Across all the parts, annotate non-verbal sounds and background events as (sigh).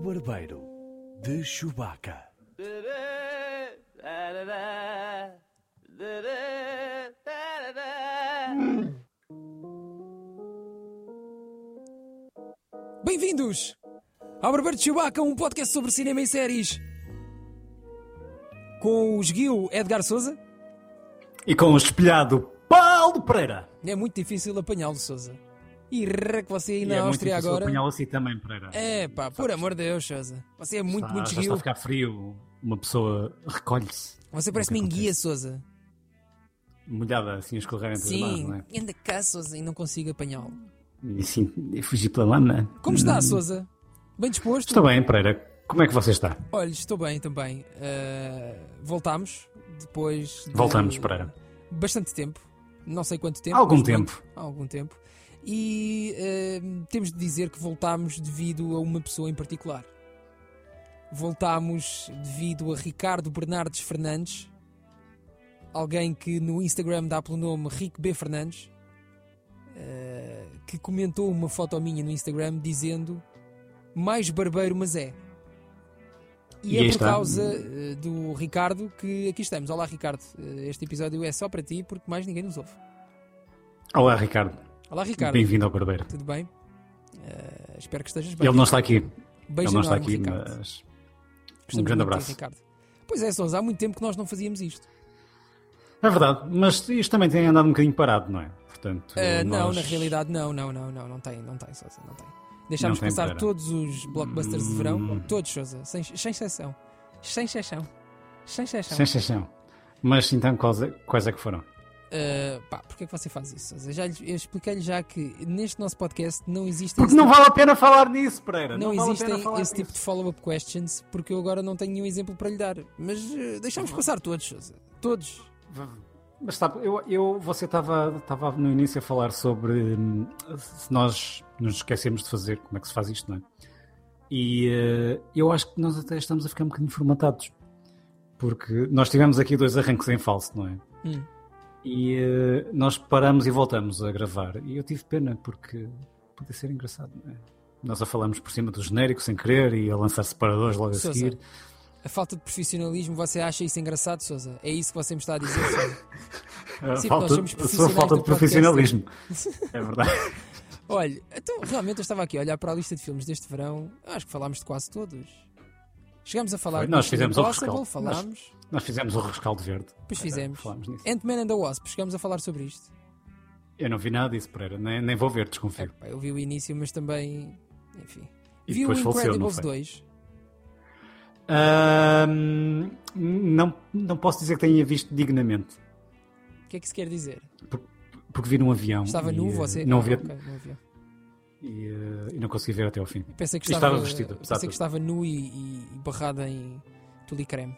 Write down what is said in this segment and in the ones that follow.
barbeiro de Chewbacca. Bem-vindos ao Barbeiro de Chewbacca, um podcast sobre cinema e séries. Com o esguio Edgar Souza. E com o espelhado Paulo Pereira. É muito difícil apanhá-lo, Souza. E que você aí na é muito Áustria difícil agora. apanhá-lo assim também, Pereira. É pá, por amor de Deus, Souza. Você é muito, Está- muito já está esguio. a ficar frio, uma pessoa recolhe-se. Você que enguia, Souza. Molhada assim a escorrer entre as mãos, Sim, não é? anda cá, Souza, e não consigo apanhá-lo. E assim, fugir pela lama. Como está, Souza? Bem disposto? Estou bem, Pereira. Como é que você está? Olha, estou bem também. Uh, voltámos depois. de Voltamos, Pereira. Bastante tempo. Não sei quanto tempo. Algum mas tempo. muito. Há algum tempo. E uh, temos de dizer que voltámos devido a uma pessoa em particular. Voltámos devido a Ricardo Bernardes Fernandes, alguém que no Instagram dá pelo nome Rico B. Fernandes, uh, que comentou uma foto minha no Instagram dizendo mais barbeiro, mas é. E, E é por está. causa eh, do Ricardo que aqui estamos. Olá, Ricardo. Este episódio é só para ti porque mais ninguém nos ouve. Olá, Ricardo. Olá, Ricardo. Bem-vindo ao Barbeiro. Tudo bem? Eh, espero que estejas bem. Ele não está aqui. Beijo Ele não está aqui, Ricardo. mas. Gostamos um grande abraço. Ricardo. Pois é, Sousa, há muito tempo que nós não fazíamos isto. É verdade, mas isto também tem andado um bocadinho parado, não é? Portanto, Não, nós- na realidade, não, não, não, não, não tem, não tem, Sousa, não tem. Deixámos Não tem, passar todos os blockbusters de verão, Hum. todos, Sousa, sem, sem exceção. Sem exceção. Sem exceção. Sem exceção. Mas então, quais é, quais é que foram? Uh, pá, porquê é que você faz isso? Sousa? Já lhe- eu expliquei-lhe já que neste nosso podcast não existem Porque não tipo- vale a pena falar nisso, Pereira. não, Não, vale a existem pena falar esse tipo de nisso. follow-up questions porque eu agora não tenho nenhum exemplo para lhe dar. Mas uh, deixámos passar todos. Todos. Mas sabe, eu, eu, você estava estava no início a falar sobre hum, se nós nos esquecemos de fazer, como é que se faz isto, não é? E eh, eu acho que nós até estamos a ficar um bocadinho formatados. Porque nós tivemos aqui dois arranques em falso, não é? Hum. E eh, nós paramos e voltamos a gravar. E eu tive pena, porque podia ser engraçado, não é? Nós a falamos por cima do genérico sem querer e a lançar separadores logo a Sousa, seguir. A falta de profissionalismo, você acha isso engraçado, Sousa? É isso que você me está a dizer? (laughs) A Sim, falta, nós somos a sua falta de profissionalismo. (laughs) É verdade. Olha, então realmente eu estava aqui a olhar para a lista de filmes deste verão. Acho que falámos de quase todos. Chegámos a falar Foi, nós fizemos o rescaldo. falámos. Nós fizemos o rescaldo verde. Era, fizemos. Nisso. Ant-Man and the Wasp, chegámos a falar sobre isto. Eu não vi nada disso, Pereira. Nem, nem vou ver, desconfio. Epá, eu vi o início, mas também. Enfim. E vi o faleceu, Incredibles foi? 2. Ahm, não, não posso dizer que tenha visto dignamente. O que é que se quer dizer? Porque vi num avião. Estava nu você? Não Ah, vi, ok, não havia. E, eh, e não consegui ver até ao fim. Pensei que estava, estava vestido, pensei que estava nu e, e, barrado em tulicreme.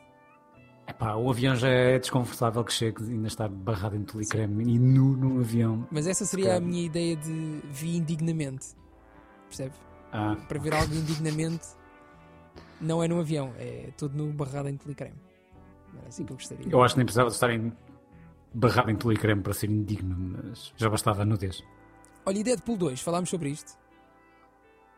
Epá, o avião já é desconfortável que chegue e ainda estar barrado em tulicreme e nu num avião. Mas essa seria a minha ideia de vi indignamente. Percebe? Ah, Para ver algo indignamente, não é num avião, é tudo no barrado em tulicreme. Era assim que eu gostaria. eu acho que nem precisava de estar em, barrado em tulicreme para ser indigno, mas já bastava a nudez. Olha, e Deadpool 2, falámos sobre isto.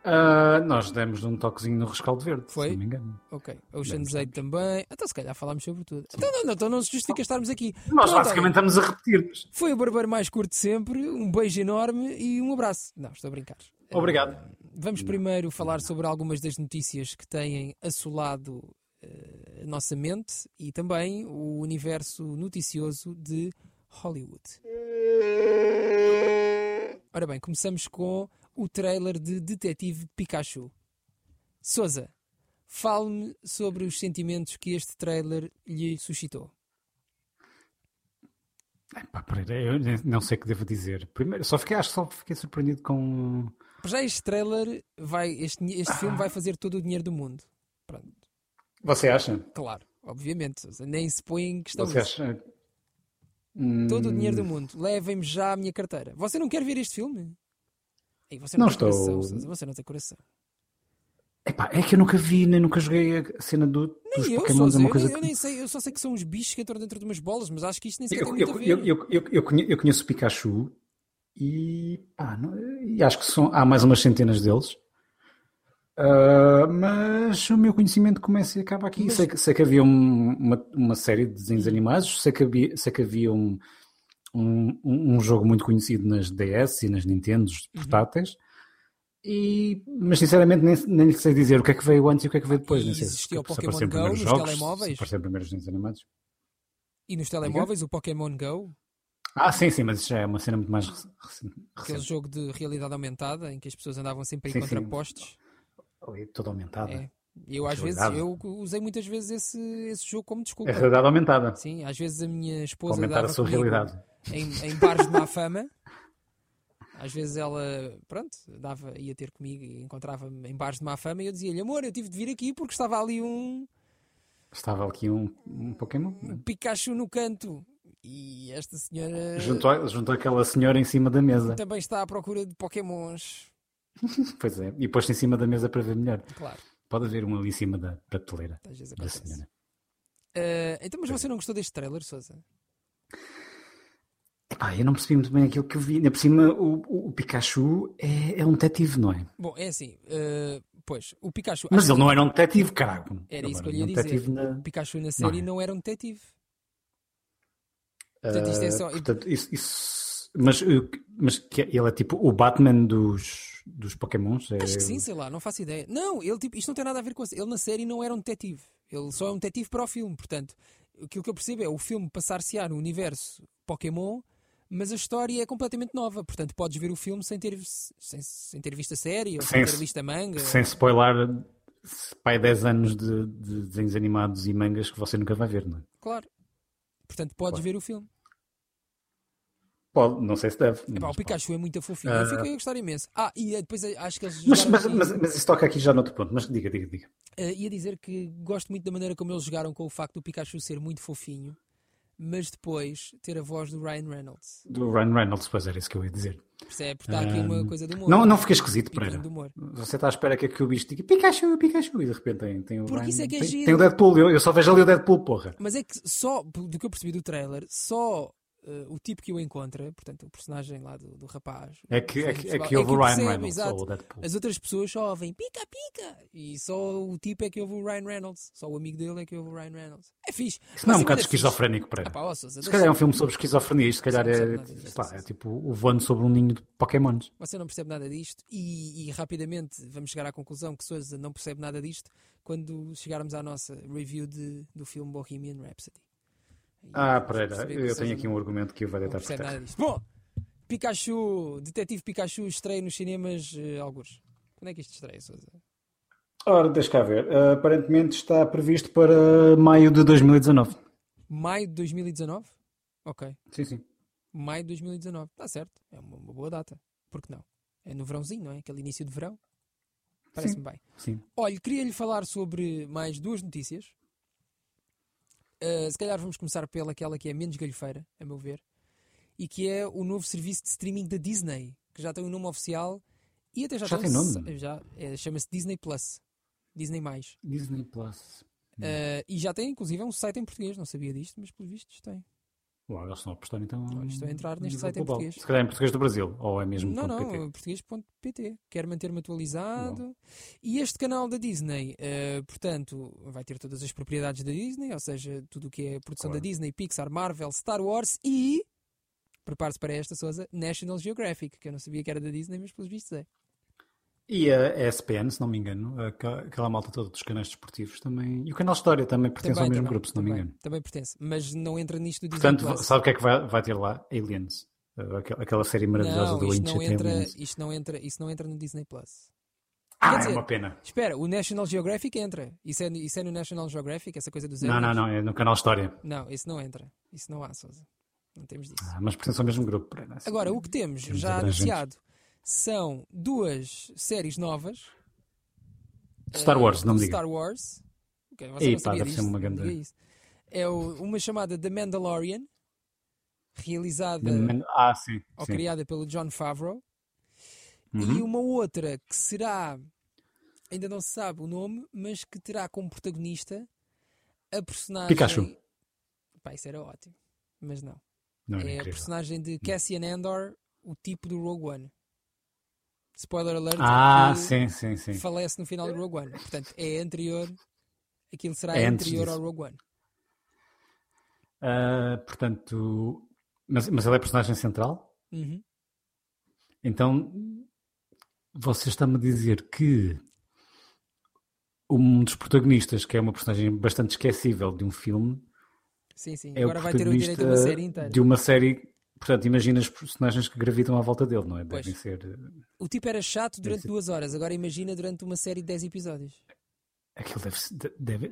Ah, nós demos um toquezinho no rescaldo verde, Foi? se não me engano. Ok. Ocean's Demos 8 também. Então, se calhar falámos sobre tudo. Então, não, não, então não se justifica estarmos aqui. Nós Pronto, basicamente estamos a repetir-nos. Foi o barbeiro mais curto de sempre. Um beijo enorme e um abraço. Não, estou a brincar. Obrigado. Eh, Vamos primeiro falar sobre algumas das notícias que têm assolado eh, a nossa mente e também o universo noticioso de Hollywood. Ora bem, começamos com o trailer de Detetive Pikachu. Souza, fale-me sobre os sentimentos que este trailer lhe suscitou. Pereira, eu não sei o que devo dizer. Primeiro, só fiquei, acho que só fiquei surpreendido com. Já este trailer vai, este, este filme vai fazer todo o dinheiro do mundo. Pronto, Você acha? claro, obviamente, nem se põe em questão Você isso. Todo o dinheiro do Hum, mundo. Levem-me já a minha carteira. Você não quer ver este filme? Ei, você não, Não tem estou- coração, Sousa, você não tem coração. Epá, é que eu nunca vi, nem nunca joguei a cena do, dos eu, Pokémons. É uma eu, coisa eu que... nem sei, eu só sei que são uns bichos que entram dentro de umas bolas, mas acho que isto nem sequer eu, tem muito eu, eu, eu, eu, eu conhe- eu conheço o Pikachu e, pá, não- e acho que são, há mais umas centenas deles. Uh, mas o meu conhecimento começa e acaba aqui. Mas- Sei, que- sei que havia um- uma, uma série de desenhos animados, sei que havia, sei que havia um, um, um jogo muito conhecido nas DS e nas Nintendos Uhum. portáteis, e, mas sinceramente nem, nem lhe sei dizer o que é que veio antes e o que é que veio depois. E nem sei existia o se Pokémon apareceram Go nos jogos, telemóveis? Se apareceram primeiro os desenhos animados. E nos telemóveis, o Pokémon Go, Ah, sim, sim, mas isso já é uma cena muito mais rec- recente. aquele jogo de realidade aumentada em que as pessoas andavam sempre em Sim, sim. Ali, toda aumentada. É. Eu às vezes eu usei muitas vezes esse, esse jogo como desculpa. É realidade aumentada. Sim, às vezes a minha esposa aumentar a sua realidade. em, em bares de má fama. (laughs) Às vezes ela, pronto, dava, ia ter comigo e encontrava-me em bares de má fama e eu dizia-lhe, amor, eu tive de vir aqui porque estava ali um, Estava aqui um, um Pokémon. um Pikachu no canto. E esta senhora Junto, a- junto àquela senhora em cima da mesa. também está à procura de Pokémons. (laughs) Pois é. E pôs-se em cima da mesa para ver melhor. Claro, Pode haver um ali em cima da prateleira da senhora. Eh, então, mas você não gostou deste trailer, Sousa? Epá, eu não percebi muito bem aquilo que eu vi. Ainda por cima, o, o- Pikachu é, é um detetive, não é? Bom, é assim, eh, pois, o Pikachu. Mas ele não era um detetive, caraca. Era isso que eu lhe um ia dizer. na- O Pikachu na série é? não era um detetive. Portanto, isto é só- Ah, portanto, isso, isso- mas, uh, mas que é- ele é tipo o Batman dos, dos Pokémons? É... Acho que sim, sei lá, não faço ideia. Não, ele tipo, isto não tem nada a ver com isso. Ele na série não era um detetive. Ele só é um detetive para o filme. Portanto, aquilo que eu percebo é o filme passar-se-á no universo Pokémon, mas a história é completamente nova. Portanto, podes ver o filme sem ter, sem, sem ter visto a série ou sem, Sem- ter visto a manga. Sem spoiler, pai 10 anos de, de desenhos animados e mangas que você nunca vai ver, não é? Claro. Portanto, podes Claro. ver o filme. Pode, não sei se deve. Epá, o pode. Pikachu é muito fofinho. Eu Ah. fico a gostar imenso. Ah, e eh, depois eh, acho que eles. Mas, mas, mas, mas isso toca aqui já noutro ponto. Mas diga, diga, diga. Eh, ia dizer que gosto muito da maneira como eles jogaram com o facto do Pikachu ser muito fofinho, mas depois ter a voz do Ryan Reynolds. Do Ryan Reynolds, pois era isso que eu ia dizer. Percebe? Porque está aqui uma Ah, coisa de humor. Não, não fica esquisito, de humor. Você está à espera que, que o bicho diga Pikachu, Pikachu, e de repente tem, tem o Porque Ryan- isso é que é tem, giro. tem o Deadpool. Eu, eu só vejo ali o Deadpool, porra. Mas é que só, do que eu percebi do trailer, só eh, o tipo que o encontra, portanto, o personagem lá do, do rapaz. É que, é o que, é que houve o Ryan percebe, Reynolds, exato. As outras pessoas só ouvem pica, pica, e só o tipo é que ouve o Ryan Reynolds. Só o amigo dele é que ouve o Ryan Reynolds. É fixe. Isso não é um bocado é fixe. esquizofrénico, Ah, pá, ó, Sousa, Se calhar é um filme sobre esquizofrenia, isto se calhar é, disto, pá, é tipo o voando sobre um ninho de Pokémons. Você não percebe nada disto e, e rapidamente vamos chegar à conclusão que Sousa não percebe nada disto quando chegarmos à nossa review de, do filme Bohemian Rhapsody. Ah, Pereira, eu tenho aqui um argumento que vai deitar por terra. Bom, Pikachu, Detetive Pikachu estreia nos cinemas uh, alguns. Quando é que isto estreia, Sousa? Ora, deixa cá ver. Ah, aparentemente está previsto para maio de 2019. Maio de 2019? Ok. Sim, sim. Maio de 2019. Está certo. É uma, uma boa data. Por que não? É no verãozinho, não é? Aquele início de verão. Parece-me bem. sim. Olha, queria-lhe falar sobre mais duas notícias. Uh, se calhar vamos começar pela aquela que é menos galhofeira, a meu ver, e que é o novo serviço de streaming da Disney, que já tem um nome oficial e até já, Já tem, nome? Já, é, chama-se Disney Plus. Disney Mais. Disney Plus. Uh, e já tem inclusive um site em português, não sabia disto, mas pelos vistos tem. Uau, eles estão a apostar então. Olha, estou a entrar neste site em português. Se calhar em português do Brasil, ou é mesmo Não, não, PT. português.pt. Quero manter-me atualizado. E este canal da Disney, eh, portanto, vai ter todas as propriedades da Disney, ou seja, tudo o que é produção Claro. da Disney, Pixar, Marvel, Star Wars e. Prepare-se para esta, Sousa, National Geographic, que eu não sabia que era da Disney, mas pelos vistos é. E a ESPN, se não me engano, aquela malta toda dos canais desportivos também. E o canal História também pertence ao mesmo também, grupo, se não me também, engano. Também pertence, mas não entra nisto do Disney Portanto, Plus. sabe o que é que vai, vai ter lá? Aliens. Uh, aquela- série maravilhosa não, do isto não, entra, Aliens. isto, não entra, isso não entra no Disney Plus. Ah, Quer é dizer, uma pena. Espera, o National Geographic entra. Isso é, isso é no National Geographic, essa coisa dos Não, não, aliens? não, é no canal História. Não, isso não entra. Isso não há, Sousa. Não temos disso. Ah, mas pertence ao mesmo grupo. Agora, o que temos Temos já anunciado são duas séries novas. Star Wars, não do me diga. Star Wars. Ok, você Ei, não pá, deve ser disto, uma não grande-. É o- uma chamada The Mandalorian, realizada Ah, sim. ou sim. criada pelo John Favreau. E Uhum. uma outra que será, ainda não se sabe o nome, mas que terá como protagonista a personagem. Pikachu. Pá, isso era ótimo. Mas não. Não, era é a personagem de Cassian Andor, o tipo do Rogue One. Spoiler alert. Ah, sim, sim, sim. Falece no final de Rogue One. Portanto, é anterior. Aquilo será É anterior disso. ao Rogue One. Ah, portanto, mas, mas ele é personagem central? Uhum. Então, você está-me a dizer que um dos protagonistas, que é uma personagem bastante esquecível de um filme, Sim, sim. é Agora o vai ter o direito a uma série inteira. de uma série. Portanto, imagina os personagens que gravitam à volta dele, não é? Pois. Devem ser. eh, O tipo era chato durante ser. duas horas. Agora imagina durante uma série de 10 episódios. Aquilo deve, deve,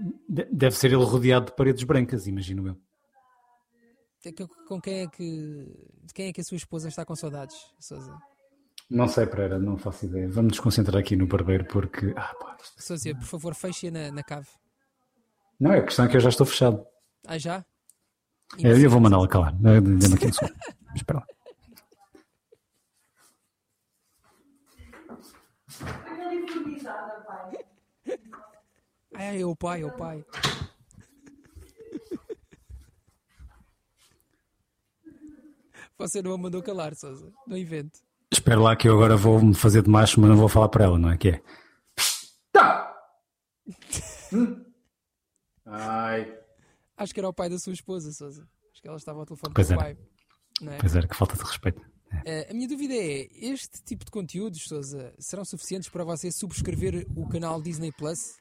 deve ser ele rodeado de paredes brancas, imagino eu. É que- Com quem é que. De quem é que a sua esposa está com saudades, Sousa? Não sei, Pereira, não faço ideia. Vamos nos concentrar aqui no barbeiro porque. Ah, pá, Sousa, por favor, feche-a na, na cave. Não, é a questão é que eu já estou fechado. Ah, já? Eu, eu vou mandá-la calar. Dê-me aqui um segundo. (laughs) Espera lá. Ah, é o pai, é o pai. Você não a mandou calar, Sousa. Não invente. Espera lá que eu agora vou me fazer de macho, mas não vou falar para ela, não é? Que é? Tá! (laughs) Ai. Acho que era o pai da sua esposa, Sousa. Acho que ela estava ao telefone Pois com o era. pai. Não é? Pois era, que falta de respeito. Eh, a minha dúvida é: este tipo de conteúdos, Sousa, serão suficientes para você subscrever o canal Disney Plus?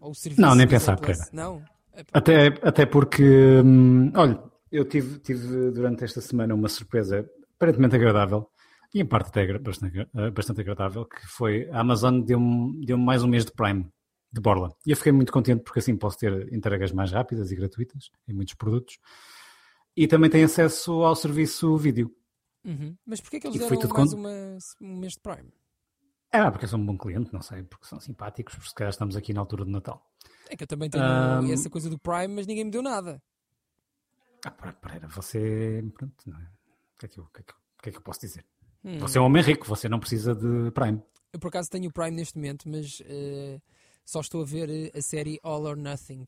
Ou o serviço Não, nem Disney pensar, Plus? Não? É Até, até porque, hum, olha, eu tive, tive durante esta semana uma surpresa aparentemente agradável, e em parte até bastante, agra- bastante agradável, que foi a Amazon deu-me deu mais um mês de Prime, de borla. E eu fiquei muito contente porque assim posso ter entregas mais rápidas e gratuitas em muitos produtos. E também tenho acesso ao serviço vídeo. uhum. Mas porquê que eles E deram mais uma, um mês de Prime? Ah, porque sou um bom cliente, não sei, porque são simpáticos, porque se calhar estamos aqui na altura do Natal. É que eu também tenho Ahm. essa coisa do Prime, mas ninguém me deu nada. Ah, Pereira, você. Pronto, não é? O que é que eu, o que é que o que é que eu posso dizer? Hum. Você é um homem rico, você não precisa de Prime. Eu por acaso tenho o Prime neste momento, mas eh, só estou a ver eh, a série All or Nothing.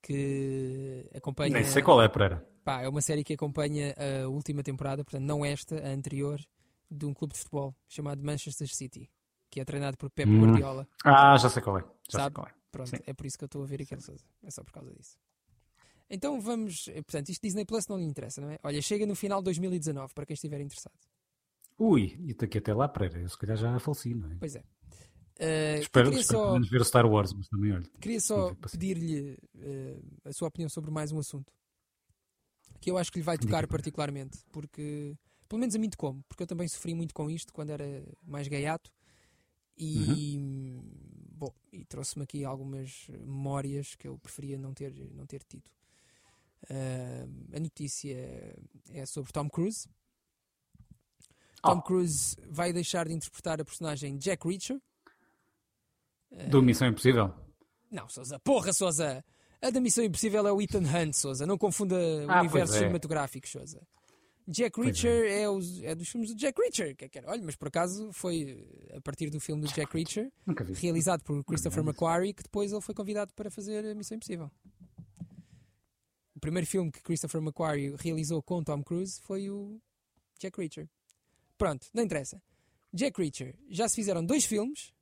Que acompanha. Nem sei qual é, Pereira. Pá, é uma série que acompanha a última temporada, portanto, não esta, a anterior, de um clube de futebol chamado Manchester City, que é treinado por Pep Hum. Guardiola. Ah, já sei qual é. Já sei Sabe? qual é. Pronto, Sim. é por isso que eu estou a ver aquele Sousa. É só por causa disso. Então vamos. eh, Portanto, isto Disney Plus não lhe interessa, não é? Olha, chega no final de 2019, para quem estiver interessado. Ui, e daqui até lá, Pereira, eu se calhar já faleci, não é? Pois é. Eh, espero queria espero pelo só, menos ver o Star Wars, mas também olha. queria só pedir-lhe eh, a sua opinião sobre mais um assunto que eu acho que lhe vai tocar Diga. particularmente, porque pelo menos a mim tocou porque eu também sofri muito com isto quando era mais gaiato e Uhum. bom, e trouxe-me aqui algumas memórias que eu preferia não ter, não ter tido. Ah, a notícia é sobre Tom Cruise. Tom Oh. Cruise vai deixar de interpretar a personagem Jack Reacher. Do Missão Impossível? Não, Sousa, porra, Sousa! A da Missão Impossível é o Ethan Hunt, Sousa. Não confunda Ah, universos é. cinematográficos, Sousa. Jack Pois Reacher é. os- é dos filmes do Jack Reacher. Que é que era? Olha, mas por acaso foi a partir do filme do Jack Reacher, realizado por Christopher McQuarrie, que depois ele foi convidado para fazer a Missão Impossível. O primeiro filme que Christopher McQuarrie realizou com Tom Cruise foi o Jack Reacher. Pronto, não interessa. Jack Reacher. Já se fizeram dois filmes.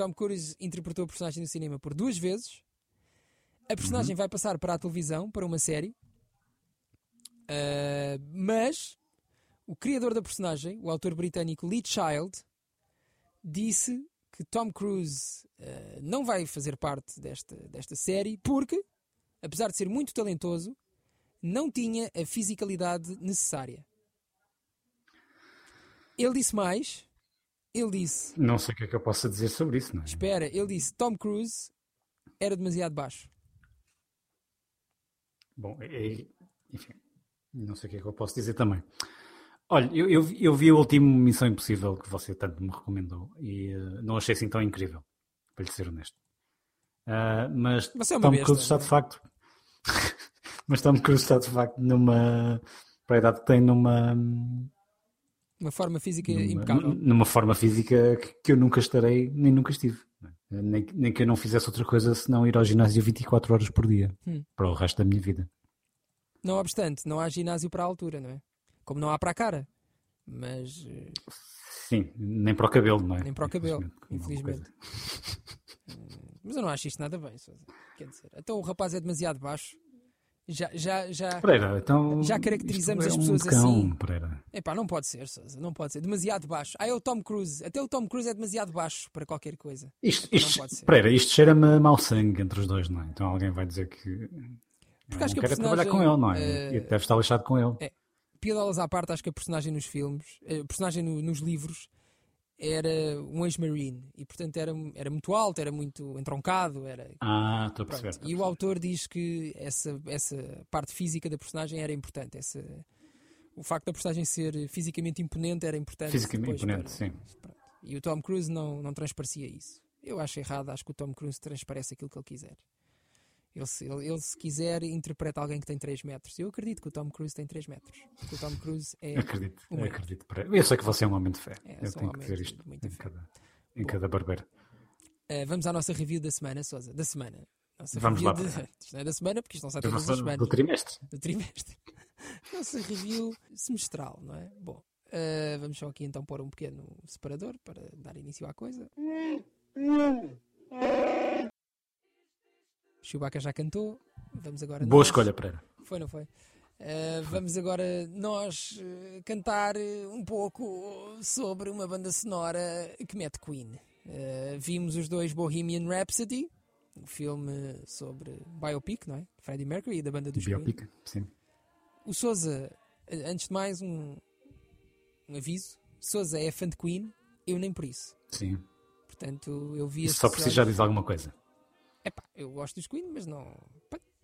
Tom Cruise interpretou a personagem no cinema por duas vezes. A personagem vai passar para a televisão, para uma série. Ah, mas o criador da personagem, o autor britânico Lee Child, disse que Tom Cruise ah, não vai fazer parte desta, desta série porque, apesar de ser muito talentoso, não tinha a fisicalidade necessária. Ele disse mais. Ele disse: Não sei o que é que eu possa dizer sobre isso, não é? Espera, ele disse: Tom Cruise era demasiado baixo. Bom, é- enfim, não sei o que é que eu posso dizer também. Olha, eu, eu, vi- eu vi o último Missão Impossível que você tanto me recomendou e eh, não achei assim tão incrível, para lhe ser honesto. Ah, mas é Tom besta, Cruise está não é? de facto. (laughs) mas Tom Cruise está de facto numa. Para a idade que tem, numa. Uma forma física numa, impecável. numa forma física que, eu nunca estarei, nem nunca estive. Nem, nem que eu não fizesse outra coisa senão ir ao ginásio 24 horas por dia Hum. para o resto da minha vida. Não obstante, não há ginásio para a altura, não é? Como não há para a cara. Mas. eh, Sim, nem para o cabelo, não é? Nem para o cabelo, Infelizmente, infelizmente. Mas eu não acho isto nada bem. Quer dizer, então o rapaz é demasiado baixo. Já, já, já. Pereira, então. Já caracterizamos isto as é um pessoas cão, assim. Pereira. Epá, não pode ser, Sousa, não pode ser. Demasiado baixo. Ah, é o Tom Cruise. Até o Tom Cruise é demasiado baixo para qualquer coisa. Isto, Não isto, pode ser. Pereira, isto cheira-me mau sangue entre os dois, não é? Então alguém vai dizer que. Porque eu acho não que quero é trabalhar com ele, não é? eh, E deve estar lixado com ele. é, Piadolas à parte, acho que a personagem nos filmes, a personagem no- nos livros, era um ex-marine e, portanto, era, era muito alto, era muito entroncado. Era, Ah, estou a perceber. E o autor diz que essa, essa parte física da personagem era importante. Essa, o facto da personagem ser fisicamente imponente era importante. Fisicamente imponente, para- sim. pronto. E o Tom Cruise não, não transparecia isso. Eu acho errado, acho que o Tom Cruise transparece aquilo que ele quiser. Ele se, ele, ele, se quiser, interpreta alguém que tem 3 metros. Eu acredito que o Tom Cruise tem 3 metros. Que o Tom Cruise é. Acredito, um erro. acredito. Eu sei que você é um homem de fé. É, eu sou um tenho que homem dizer isto em fé. cada, em cada barbeiro. Uh, vamos à nossa review da semana, Sousa. Da semana. Nossa Vamos review lá, de-. (laughs) Isto não é da semana, porque isto não sai Eu todas as semanas. do trimestre. do trimestre. (laughs) Nossa review semestral, não é? Bom, uh, vamos só aqui então pôr um pequeno separador para dar início à coisa. Chewbacca já cantou. Vamos agora. Boa nós- escolha, Pereira. Foi, não foi? Uh, vamos agora nós uh, cantar uh, um pouco sobre uma banda sonora que mete Queen. Uh, vimos os dois Bohemian Rhapsody, um filme sobre biopic, não é? Freddie Mercury e da banda dos Queen. Biopic, sim. O Souza, eh, antes de mais, um, um aviso: Souza é fã de Queen, eu nem por isso. Sim. Portanto, eu vi Isso só por si já episódios- diz alguma coisa. Epá, eu gosto dos Queen, mas não.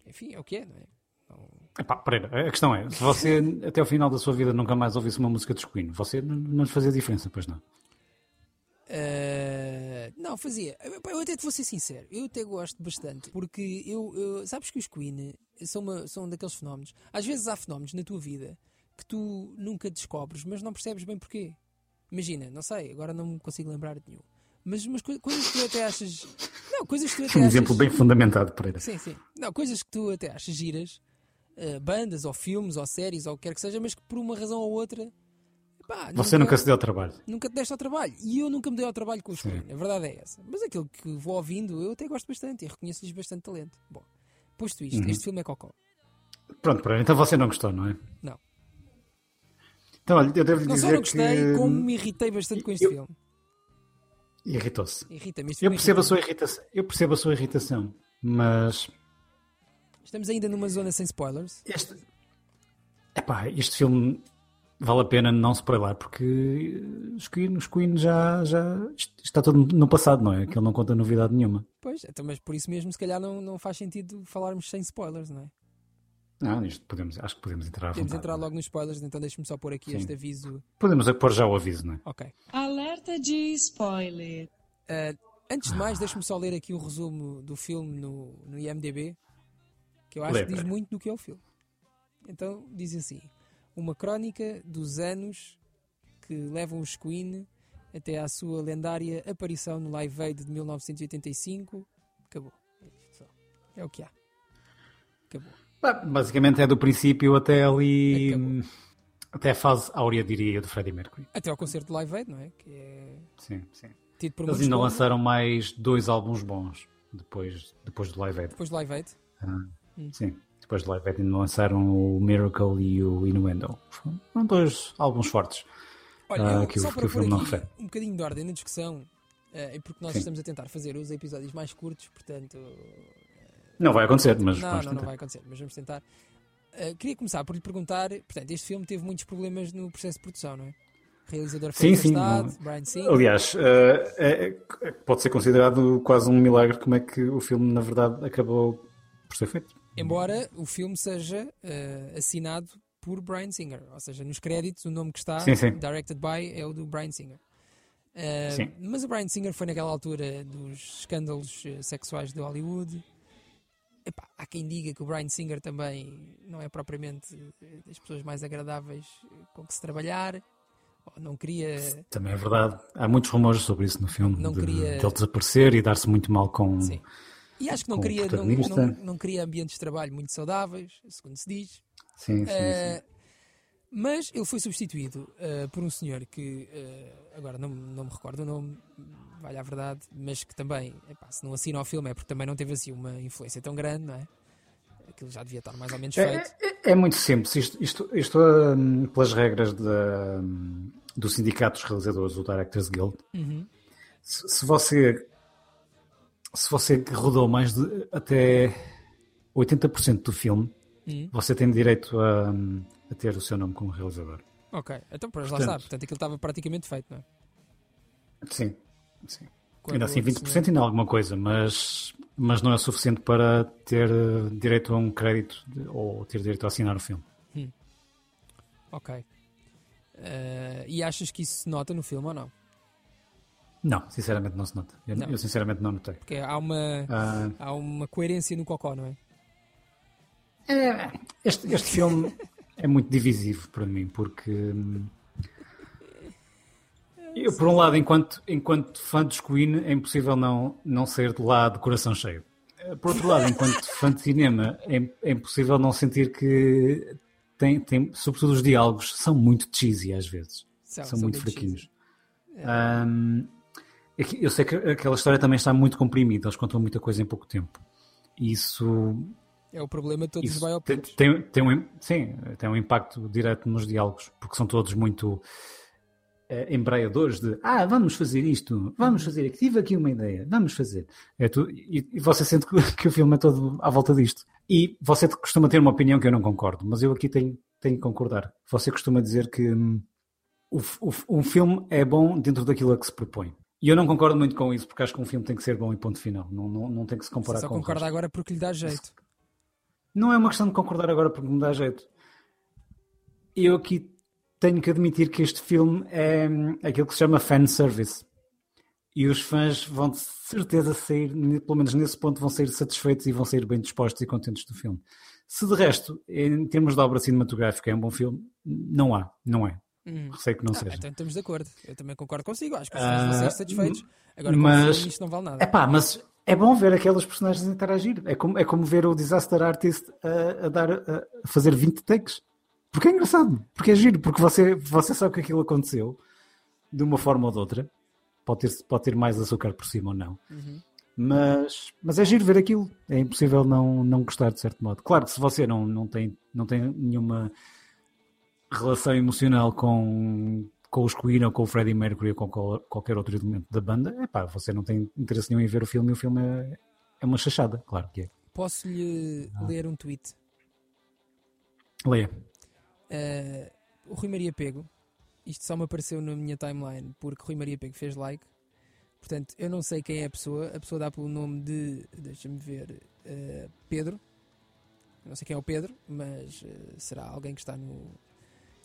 Enfim, é o que é, não é? Não- Epá, Pereira, a questão é, se você (laughs) até ao final da sua vida nunca mais ouvisse uma música dos Queen, você não, lhe fazia diferença, pois não? Eh, não, fazia. Eu até te vou ser sincero, eu até gosto bastante, porque eu, eu- sabes que os Queen são, uma- são daqueles fenómenos. Às vezes há fenómenos na tua vida que tu nunca descobres, mas não percebes bem porquê. Imagina, não sei, agora não me consigo lembrar de nenhum. Mas, mas coi- coisas que tu até achas. Não, coisas que tu (laughs) até Um achas. exemplo bem fundamentado, Pereira. Sim, sim. Não, coisas que tu até achas giras, eh, bandas ou filmes ou séries ou o que quer que seja, mas que por uma razão ou outra. pá, Você nunca se deu ao trabalho. nunca te deste ao trabalho. E eu nunca me dei ao trabalho com os Sim. Queen. A verdade é essa. Mas aquilo que vou ouvindo, eu até gosto bastante e reconheço-lhes bastante talento. Bom, posto isto, Uhum. este filme é cocó. Pronto, Pereira, então você não gostou, não é? Não. Então, olha, eu devo lhe Não só dizer não gostei, que... como me irritei bastante com este eu- filme. Irritou-se. Irrita-me. Eu percebo, a irrita-me. sua irritação, eu percebo a sua irritação, mas Estamos ainda numa zona sem spoilers. este, epá, este filme vale a pena não spoiler, porque os Queen, os Queen já, já está tudo no passado, não é? Aquilo não conta novidade nenhuma. Pois, então, mas por isso mesmo, se calhar não, não faz sentido falarmos sem spoilers, não é? Não, isto podemos, acho que podemos entrar à Podemos vontade. entrar logo nos spoilers, então deixe-me só pôr aqui Sim. este aviso. Podemos pôr já o aviso, não é? Ok. Alerta de spoiler. Uh, antes de mais, deixe-me só ler aqui o resumo do filme no, no IMDB, que eu acho Lê, que diz muito do que é o filme. Então, diz assim: Uma crónica dos anos que levam os Queen até à sua lendária aparição no Live Aid de 1985. Acabou. É isto só. É o que há. Acabou. Basicamente é do princípio até ali. Acabou. hum, Até a fase áurea, diria eu, do Freddie Mercury. Até ao concerto do Live Aid, não é? Que é Sim, sim. tido por Eles ainda como- lançaram mais dois álbuns bons depois, depois do Live Aid. depois do Live Aid. Sim, depois do Live Aid ainda lançaram o Miracle e o Innuendo. Foram dois álbuns fortes. Olha, Ah, eu, que o- só que para o pôr aqui um bocadinho de ordem na discussão, eh, e porque nós Sim. estamos a tentar fazer os episódios mais curtos, portanto. Não vai acontecer, mas não, vamos não, não vai acontecer, mas vamos tentar. Eh, queria começar por lhe perguntar: portanto, este filme teve muitos problemas no processo de produção, não é? Realizador foi Sim, sim, não- Brian Singer. Aliás, eh, é- é- pode ser considerado quase um milagre como é que o filme, na verdade, acabou por ser feito. Embora o filme seja eh, assinado por Brian Singer, ou seja, nos créditos o nome que está, Sim, sim. directed by, é o do Brian Singer. Sim. mas o Brian Singer foi naquela altura dos escândalos sexuais de Hollywood. Epá, há quem diga que o Brian Singer também não é propriamente eh, das pessoas mais agradáveis eh, com que se trabalhar. Não queria. Também é verdade. Há muitos rumores sobre isso no filme, Não de, queria- de ele desaparecer e dar-se muito mal com... Sim. E acho que não queria, não, não, não queria ambientes de trabalho muito saudáveis, segundo se diz. Sim, sim, sim. Mas ele foi substituído uh, por um senhor que uh, agora não, não me recordo o nome, vale a verdade, mas que também, epá, se não assina ao filme é porque também não teve assim uma influência tão grande, não é? Aquilo já devia estar mais ou menos É, feito. é- é muito simples. Isto, isto, isto, hum, pelas regras da- do sindicato dos realizadores, o Directors Guild, Uhum. se, se você se você rodou mais de até 80% do filme, Uhum. você tem direito a, a ter o seu nome como realizador. Ok, então pois lá Portanto- está, portanto aquilo estava praticamente feito, não é? Sim, sim. Quando Ainda assim, o outro 20% ainda é alguma coisa, mas, mas não é suficiente para ter eh, direito a um crédito ou ter direito a assinar o filme. senhor- Ok. Uh, e achas que isso se nota no filme ou não? Não, sinceramente não se nota. Eu, eu sinceramente não notei. Porque há uma, Ah, há uma coerência no cocó, não é? É, este, este filme é muito divisivo para mim, porque hum, eu, por um lado, enquanto, enquanto fã dos Queen, é impossível não, não ser de lá de coração cheio. Por outro lado, enquanto (laughs) fã de cinema, é, é impossível não sentir que tem, tem, sobretudo os diálogos, são muito cheesy às vezes. São, São, são muito fraquinhos. cheesy. Hum, é eu sei que aquela história também está muito comprimida, eles contam muita coisa em pouco tempo. E Isso É o problema de todos os isso tem, biopics. tem, tem um, sim, tem um impacto direto nos diálogos, porque são todos muito embreadores de ah, vamos fazer isto, vamos fazer aqui, tive aqui uma ideia, vamos fazer. É tu, e, e você sente que, que o filme é todo à volta disto. E você costuma ter uma opinião que eu não concordo, mas eu aqui tenho, tenho que concordar. Você costuma dizer que hum, o, o um filme é bom dentro daquilo a que se propõe. E eu não concordo muito com isso, porque acho que um filme tem que ser bom e ponto final. Não, não, não tem que se comparar Só com concorda agora porque lhe dá jeito. Não é uma questão de concordar agora porque me dá jeito. Eu aqui tenho que admitir que este filme é hum, aquilo que se chama fanservice. E os fãs vão de certeza sair, pelo menos nesse ponto, vão sair satisfeitos e vão sair bem dispostos e contentes do filme. Se de resto, em termos de obra cinematográfica, é um bom filme, não há, não é. Hum. Receio que não Ah, seja. então estamos de acordo. Eu também concordo consigo. Acho que os Ah, fãs vão ser satisfeitos. Agora, mas- filme, isto não vale nada. É pá, mas é bom ver aquelas personagens interagir. É como, é como ver o Disaster Artist a, a dar, a, fazer 20 takes. Porque é engraçado, porque é giro, porque você, você sabe que aquilo aconteceu de uma forma ou de outra. Pode ter, pode ter mais açúcar por cima ou não. Uhum. Mas, mas é giro ver aquilo. É impossível não, não gostar de certo modo. Claro que se você não, não, tem, não tem nenhuma relação emocional com, com os Queen ou com o Freddie Mercury ou com qual- qualquer outro elemento da banda, é pá, você não tem interesse nenhum em ver o filme e o filme é, é uma chachada, claro que é. Posso-lhe Ah. ler um tweet? Leia. Uh, o Rui Maria Pego, isto só me apareceu na minha timeline porque Rui Maria Pego fez like. Portanto, eu não sei quem é a pessoa. A pessoa dá pelo nome de, deixa-me ver, uh, Pedro. Eu não sei quem é o Pedro, mas uh, será alguém que está no,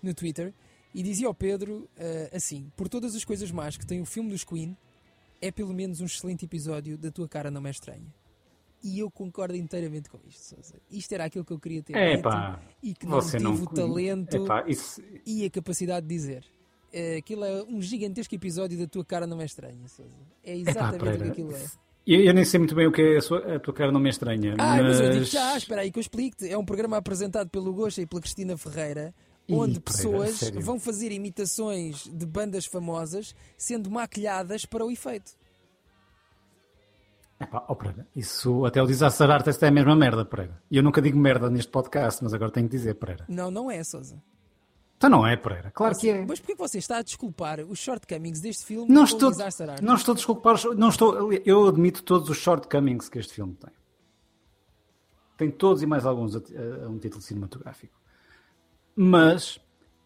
no Twitter. E dizia ao Pedro uh, assim: Por todas as coisas más que tem o filme dos Queen, é pelo menos um excelente episódio da tua cara não é estranha. E eu concordo inteiramente com isto, Sousa. Isto era aquilo que eu queria ter É pá, e que não tive não. o talento É pá, isso, e a capacidade de dizer. Eh, Aquilo é um gigantesco episódio da tua cara não é estranha, Sousa. É é pá, exatamente o que aquilo é. Eu, eu nem sei muito bem o que é a, sua- a tua cara, não me é estranha. Ah, mas mas eu digo já, espera aí que eu explique-te. É um programa apresentado pelo Gosha e pela Cristina Ferreira, onde pessoas vão fazer imitações de bandas famosas sendo maquilhadas para o efeito. É pá, ó Pereira, isso até o Disaster Artist é a mesma merda, Pereira. E eu nunca digo merda neste podcast, mas agora tenho que dizer, Pereira. Não, não é, Sousa. Então não é, Pereira. Claro que é. Mas porquê que você está a desculpar os shortcomings deste filme Não estou, não estou a desculpar, não estou, eu admito todos os shortcomings que este filme tem. Tem todos e mais alguns a, a- a um título cinematográfico. Mas,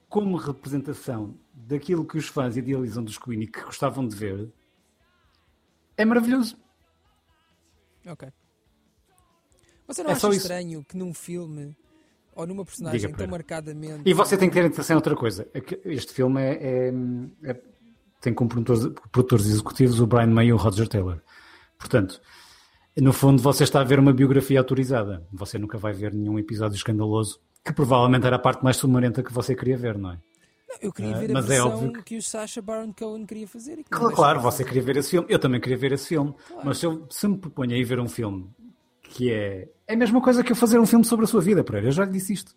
como representação daquilo que os fãs idealizam dos Queen e que gostavam de ver, é maravilhoso. Ok. Você não É acha só isso. estranho que num filme ou numa personagem Diga, tão marcadamente. E você tem que ter atenção a outra coisa. é Este filme é, é- é- tem como produtores, produtores executivos o Brian May e o Roger Taylor. Portanto, no fundo, você está a ver uma biografia autorizada. Você nunca vai ver nenhum episódio escandaloso, que provavelmente era a parte mais sumarenta que você queria ver, não é? Não, eu queria Ah, ver a mas é óbvio que- que... o Sacha Baron Cohen queria fazer. Claro, claro, você fazer. queria ver esse filme. Eu também queria ver esse filme. Claro. Mas se, eu, se me proponho a ir ver um filme que é. É a mesma coisa que eu fazer um filme sobre a sua vida, Pereira. Eu já lhe disse isto.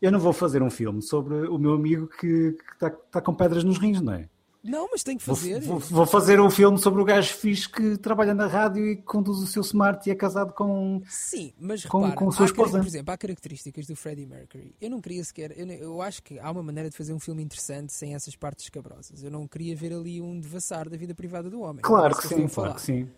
eu não vou fazer um filme sobre o meu amigo que está tá com pedras nos rins, não é? Não, mas tem que Vou, fazer. vou- vou fazer um filme sobre o gajo fixe que trabalha na rádio e conduz o seu smart e é casado com. Sim, mas Com- repara, com a sua esposa. por exemplo, há características do Freddie Mercury. Eu não queria sequer. Eu, eu acho que há uma maneira de fazer um filme interessante sem essas partes escabrosas. Eu não queria ver ali um devassar da vida privada do homem. Claro que eu sim, claro que sim.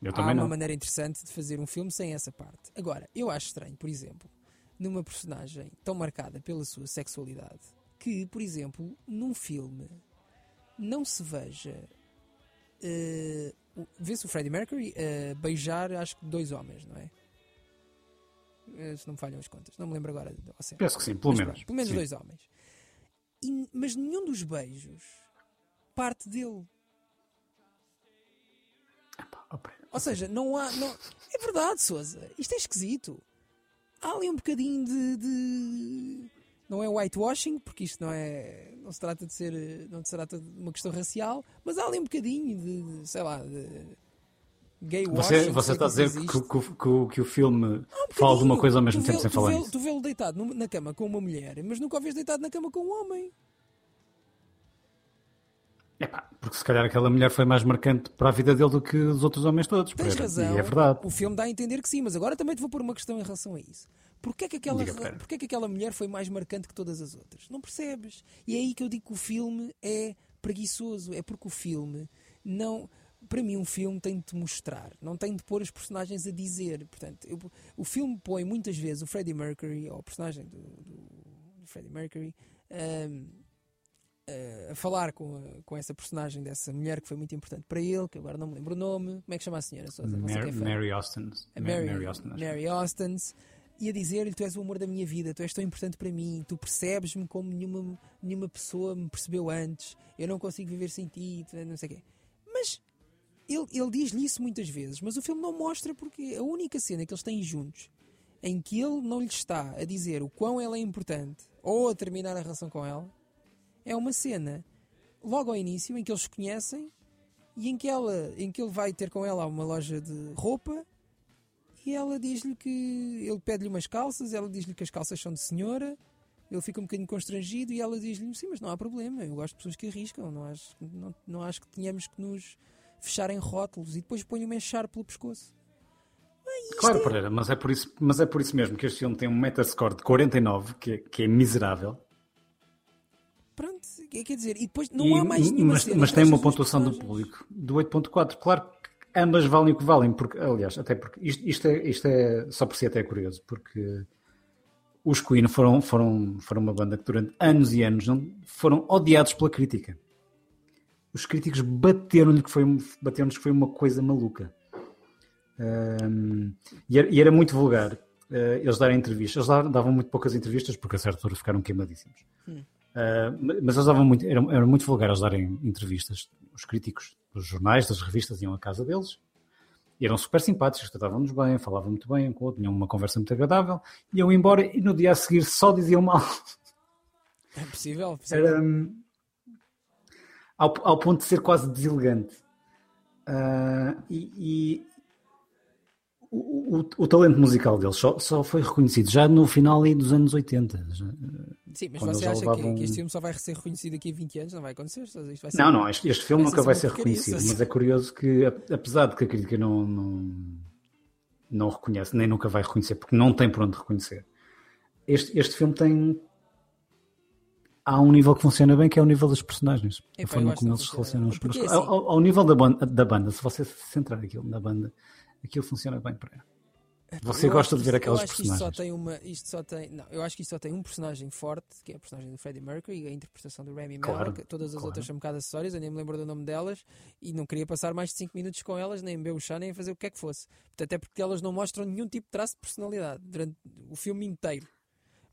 Eu há uma não. maneira interessante de fazer um filme sem essa parte. Agora, eu acho estranho, por exemplo, numa personagem tão marcada pela sua sexualidade, que, por exemplo, num filme não se veja. o- Vê-se o Freddie Mercury eh, beijar, acho que dois homens, não é? Eh, Se não me falham as contas, não me lembro agora. certo. Penso que sim, pelo Mas menos. pronto, pelo menos Sim. dois homens. E- mas nenhum dos beijos parte dele. Opa, Ou seja, não há. Não... É verdade, Souza. Isto é esquisito. Há ali um bocadinho de. de- Não é whitewashing, porque isto não é. Não se trata de ser. Não se trata de uma questão racial, mas há ali um bocadinho de. de, sei lá. de. Gay Você, você está a dizer que, que- que- que o filme Há um fala de uma coisa ao mesmo Tu tempo sem tu falar vê- nisso. Tu vê-lo deitado na cama com uma mulher, mas nunca o vês deitado na cama com um homem. Epá, porque se calhar aquela mulher foi mais marcante para a vida dele do que os outros homens todos. Tens Pereira. razão. E é verdade. O filme dá a entender que sim, mas agora também te vou pôr uma questão em relação a isso. Porquê é que aquela, Diga, porquê é que aquela mulher foi mais marcante que todas as outras? Não percebes? E é aí que eu digo que o filme é preguiçoso. É porque o filme não. Para mim, um filme tem de te mostrar, não tem de pôr os personagens a dizer. Portanto, eu- o filme põe muitas vezes o Freddie Mercury, ou o personagem do, do- do Freddie Mercury, ahm, a falar com, com essa personagem dessa mulher que foi muito importante para ele, que agora não me lembro o nome. Como é que chama a senhora? Sousa? Mary. Mary Austin. Mary, Mary, Austin. Mary Austins, e a dizer-lhe: Tu és o amor da minha vida, tu és tão importante para mim, tu percebes-me como nenhuma, nenhuma pessoa me percebeu antes, eu não consigo viver sem ti, não sei o quê. Mas ele, ele diz-lhe isso muitas vezes, mas o filme não mostra porque a única cena que eles têm juntos em que ele não lhe está a dizer o quão ela é importante ou a terminar a relação com ela é uma cena logo ao início em que eles se conhecem e em que, ela, em que ele vai ter com ela uma loja de roupa e ela diz-lhe que ele pede-lhe umas calças, ela diz-lhe que as calças são de senhora, ele fica um bocadinho constrangido e ela diz-lhe: Sim, mas não há problema, eu gosto de pessoas que arriscam, não acho, não, não acho que tenhamos que nos fechar em rótulos e depois põe-o a char pelo pescoço. Claro, Pereira, mas é, por isso, mas é por isso mesmo que este filme tem um metascore de 49, que, é- que é miserável. Quer dizer, e depois não E- há mais nenhuma mas, cena mas tem uma estas duas pontuação do público de 8.4. Claro que ambas valem o que valem, porque, aliás, até porque isto, isto, é, isto é só por si até é curioso, porque os Queen foram, foram, foram uma banda que durante anos e anos não, foram odiados pela crítica. Os críticos bateram-lhe que foi, bateram que foi uma coisa maluca. Ahm, e, era, e era muito vulgar eh, eles darem entrevistas. Eles davam, davam muito poucas entrevistas porque a certa altura ficaram queimadíssimos. Uh, mas eles davam muito, era, era muito vulgar eles darem entrevistas. Os críticos dos jornais, das revistas, iam à casa deles e eram super simpáticos, tratavam-nos bem, falavam muito bem com o outro, tinham uma conversa muito agradável, iam embora e no dia a seguir só diziam mal. É possível, possível. Era hum, ao, ao ponto de ser quase deselegante. Uh, e o, o- o talento musical deles só, só foi reconhecido já no final dos anos 80. Já- Sim, mas você acha que, levavam- que este filme só vai ser reconhecido daqui a 20 anos? Não vai acontecer? Vai ser- Não, não, este, este filme Vai nunca vai ser reconhecido, isso. mas é curioso que, ap- apesar de que a crítica não, não, não reconhece, nem nunca vai reconhecer, porque não tem por onde reconhecer, este, este filme tem. Há um nível que funciona bem, que é o nível dos personagens. Epá, a forma como eles se relacionam os Porque outros. assim- Ao, ao- ao nível da banda, da banda, se você se centrar aquilo na banda, aquilo funciona bem para Você Eu gosta de ver aquelas eu acho que isto só personagens. tem uma isto só tem não eu acho que isto só tem um personagem forte que é a personagem do Freddie Mercury e a interpretação do Rami Claro, Malek todas as claro. outras são um bocado acessórias eu nem me lembro do nome delas e não queria passar mais de 5 minutos com elas nem beber o chá nem fazer o que é que fosse Portanto, até porque elas não mostram nenhum tipo de traço de personalidade durante o filme inteiro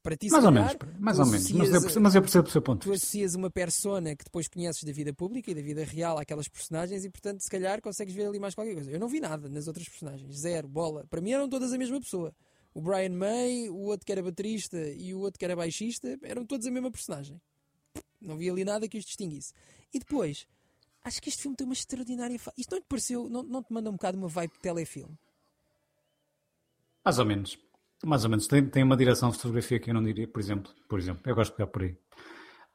para ti Mais ou menos, mais ou menos. Mas eu, mas eu percebo o seu ponto tu associas uma persona que depois conheces da vida pública e da vida real àquelas personagens e, portanto, se calhar consegues ver ali mais qualquer coisa. Eu não vi nada nas outras personagens, zero, bola. Para mim eram todas a mesma pessoa. O Brian May, o outro que era baterista e o outro que era baixista eram todos a mesma personagem. Não vi ali nada que os distinguisse. E depois, acho que este filme tem uma extraordinária. Fa... Isto não te pareceu, não, não te manda um bocado uma vibe de telefilme? Mais ou menos. Mais ou menos. Tem, tem uma direção de fotografia que eu não diria, por exemplo, por exemplo, eu gosto de pegar por aí.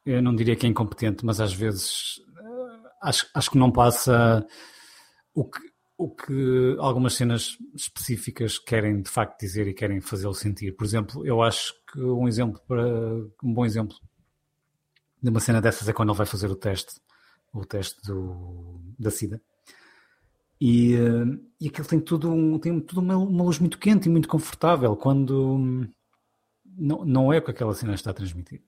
Eu não diria que é incompetente, mas às vezes eh, acho, acho que não passa o que, o que algumas cenas específicas querem de facto dizer e querem fazê-lo sentir. Por exemplo, eu acho que um exemplo para um bom exemplo de uma cena dessas é quando ele vai fazer o teste, o teste do, da SIDA. E, eh, e aquilo tem tudo, um, tem tudo uma, uma luz muito quente e muito confortável quando hum, não, não é o que aquela cena está a transmitir.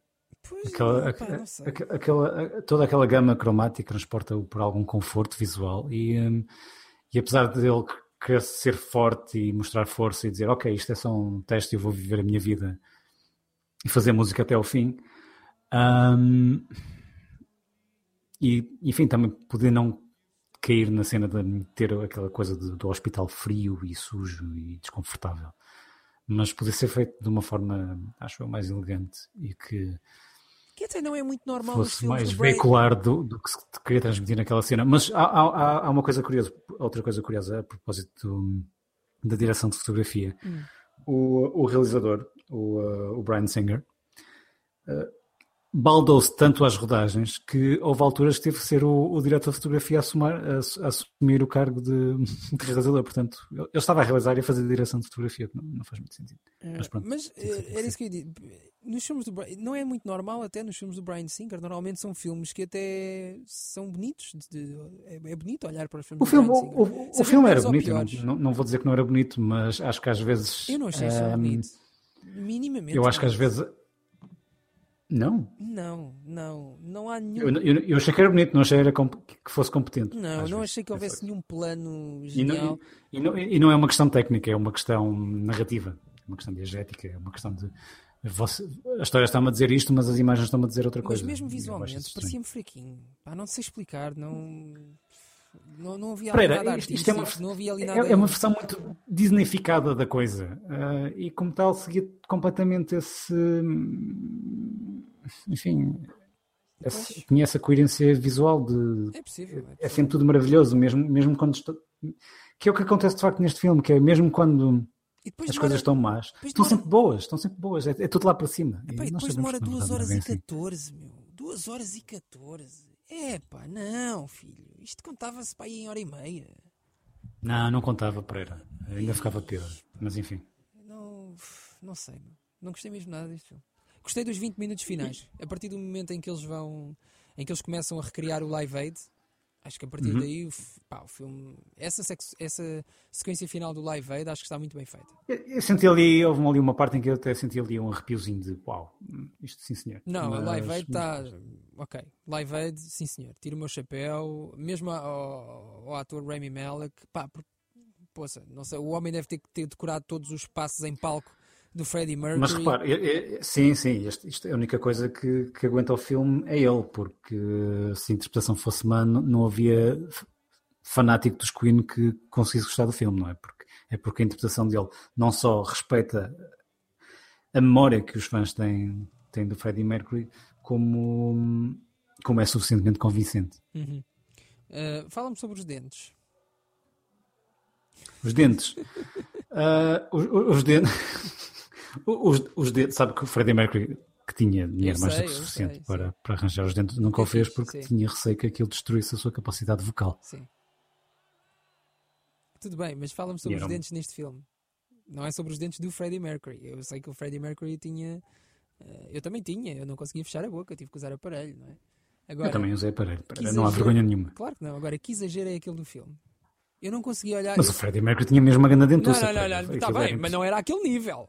Pois, Aquela, pá, sei. aque- aquela- toda aquela gama cromática transporta-o por algum conforto visual e, hum, e apesar de ele querer ser forte e mostrar força e dizer ok, isto é só um teste, eu vou viver a minha vida e fazer música até ao fim hum, e enfim, também poder não cair na cena de ter aquela coisa de- do hospital frio e sujo e desconfortável mas poder ser feito de uma forma, acho eu, mais elegante e que Que até não é muito normal fosse mais veicular do, do que se queria transmitir naquela cena. Mas há, há- há- uma coisa curiosa, outra coisa curiosa a propósito do- da direção de fotografia. Hum. O, o realizador, o, uh, o Brian Singer, uh, baldou-se tanto às rodagens que houve alturas que teve que ser o, o diretor de fotografia a, assumar- a a assumir o cargo de, (laughs) de realizador. Portanto, ele estava a realizar e a fazer direção de fotografia, que não, não faz muito sentido. Mas pronto, Mas eh, era isso que eu ia dizer. Nos filmes do não é muito normal, até nos filmes do Brian Singer. Normalmente são filmes que até são bonitos. de- de- é, é bonito olhar para os filmes O do filme, Brian o, Singer. o- o Sejam filme era ou bonito, eu não, não, vou dizer que não era bonito, mas acho que às vezes. Eu não achei só ehm, bonito. Minimamente. Eu acho que às vezes. Não, Não, não. Não há nenhum. eu, eu, eu achei que era bonito, não achei era que fosse competente. Não, não achei que É houvesse isso. nenhum plano E não, genial. e, não, e não é uma questão técnica, é uma questão narrativa, é uma questão diegética, é uma questão de. Você, a história está-me a dizer isto, mas as imagens estão-me a dizer outra Mas coisa. mesmo eu acho visualmente parecia-me fraquinho. Pá, não sei explicar, não. Não, não havia ali Pereira, nada isto, isto é, uma, não havia ali é- nada. é uma versão muito disneyficada da coisa ah, e como tal seguia completamente esse enfim Pois. tinha essa coerência visual de É possível. É é possível. sempre tudo maravilhoso mesmo, mesmo quando estou- que é o que acontece de facto neste filme que é mesmo quando as demora- coisas estão más estão demora- sempre boas estão sempre boas é, é tudo lá para cima Epá, e depois demora que, na 2 verdade, horas é e bem assim. 14, meu. 2 horas e 14. É pá, não, filho. Isto contava-se para aí em hora e meia. não, não contava Pereira ainda ficava pior mas enfim Não, não sei, meu. Não gostei mesmo nada deste filme. Gostei dos 20 minutos finais. A partir do momento em que eles vão. em que eles começam a recriar o Live Aid, acho que a partir Uhum. daí pá, o filme. Essa, essa sequência final do Live Aid acho que está muito bem feita. Eu, eu senti ali, houve ali uma parte em que eu até senti ali um arrepiozinho de uau, isto sim senhor. Não, Mas- Live Aid está. Ok, Live Aid, sim senhor. Tiro o meu chapéu, mesmo ao, ao ator Rami Malek. Pá, poça, não sei, o homem deve ter ter decorado todos os passos em palco do Freddie Mercury. Mas repare, é- é- sim, sim, isto, isto é a única coisa que, que aguenta o filme é ele, porque se a interpretação fosse má, não, não havia fanático dos Queen que conseguisse gostar do filme, não é? Porque, é porque a interpretação dele não só respeita a memória que os fãs têm, têm do Freddie Mercury, como, como é suficientemente convincente. Uhum. Uh, Fala-me sobre os dentes. Os dentes. (laughs) Ah, os, os dentes. Os, os dentes. Sabe que o Freddie Mercury, que tinha dinheiro mais do que suficiente sei, para, para arranjar os dentes, nunca o fez porque sim. tinha receio que aquilo destruísse a sua capacidade vocal. Sim. Tudo bem, mas fala-me sobre os dentes neste filme. Não é sobre os dentes do Freddie Mercury. Eu sei que o Freddie Mercury tinha. uh, eu também tinha, eu não conseguia fechar a boca, tive que usar aparelho, não é? Agora, Eu também usei aparelho. Não há vergonha nenhuma. Claro que não. Agora, que exagero é aquele do filme? Eu não conseguia olhar. Mas eu- o Freddie Mercury tinha mesmo uma grande Não, dentuça. não, não, não, Aquilo está era bem, mas não era aquele nível.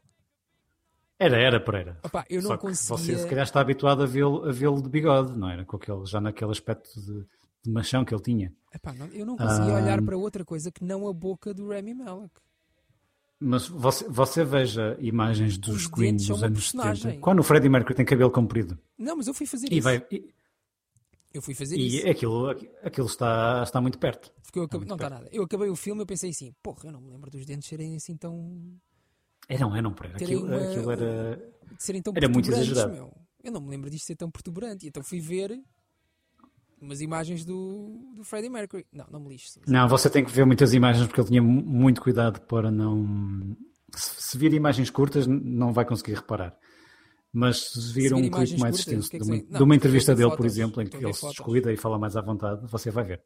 Era, era, Pereira. Opa, eu não Só que conseguia. Você se calhar está habituado a vê-lo vê-lo de bigode, não era? Com aquele, já naquele aspecto de, de machão que ele tinha. Epá, não- eu não conseguia Ah. olhar para outra coisa que não a boca do Rami Malek. Mas você, você veja imagens dos Os Queen dos anos personagem. 70, quando o Freddie Mercury tem cabelo comprido. Não, mas eu fui fazer E, isso. vai, e, Eu fui fazer e isso. aquilo, aquilo está, está muito perto. Porque eu acabei... muito Não está perto. nada. Eu acabei o filme e pensei assim, porra, eu não me lembro dos dentes serem assim tão. Eram, eram, Pereira. Terem Aquilo, uma- aquilo era. Era muito exagerado. meu. Eu não me lembro disto ser tão protuberante. Então fui ver umas imagens do, do Freddie Mercury. Não, não me lixo. Não, você tem que ver muitas imagens porque ele tinha mu- muito cuidado para não. se, se vir imagens curtas, não vai conseguir reparar. Mas se vir vir um clipe mais curtas, extenso que é que de uma? Não, de uma entrevista dele, por fotos, exemplo, em que ele se fotos. descuida e fala mais à vontade, você vai ver.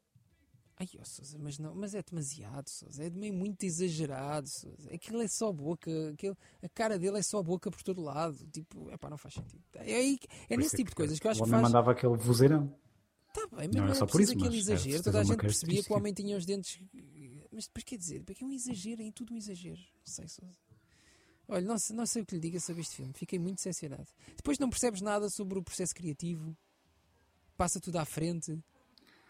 Ai, ó, Sousa, mas, não, mas é demasiado, Sousa. É meio muito exagerado, Sousa. Aquilo é só boca. Aquilo, a cara dele é só boca por todo lado. Tipo, epá, não faz sentido. É, é Por nesse isso tipo de coisas que eu acho o que homem faz. mandava aquele vozeirão. Tá bem, mas Não não, é é só por isso, aquele é exagero. Toda a gente percebia que o homem tinha os dentes. Mas depois quer dizer, porque é um exagero em tudo um exagero. Não sei, Sousa. Olha, não, sei- não sei o que lhe diga sobre este filme. Fiquei muito decepcionado. Depois não percebes nada sobre o processo criativo. Passa tudo à frente.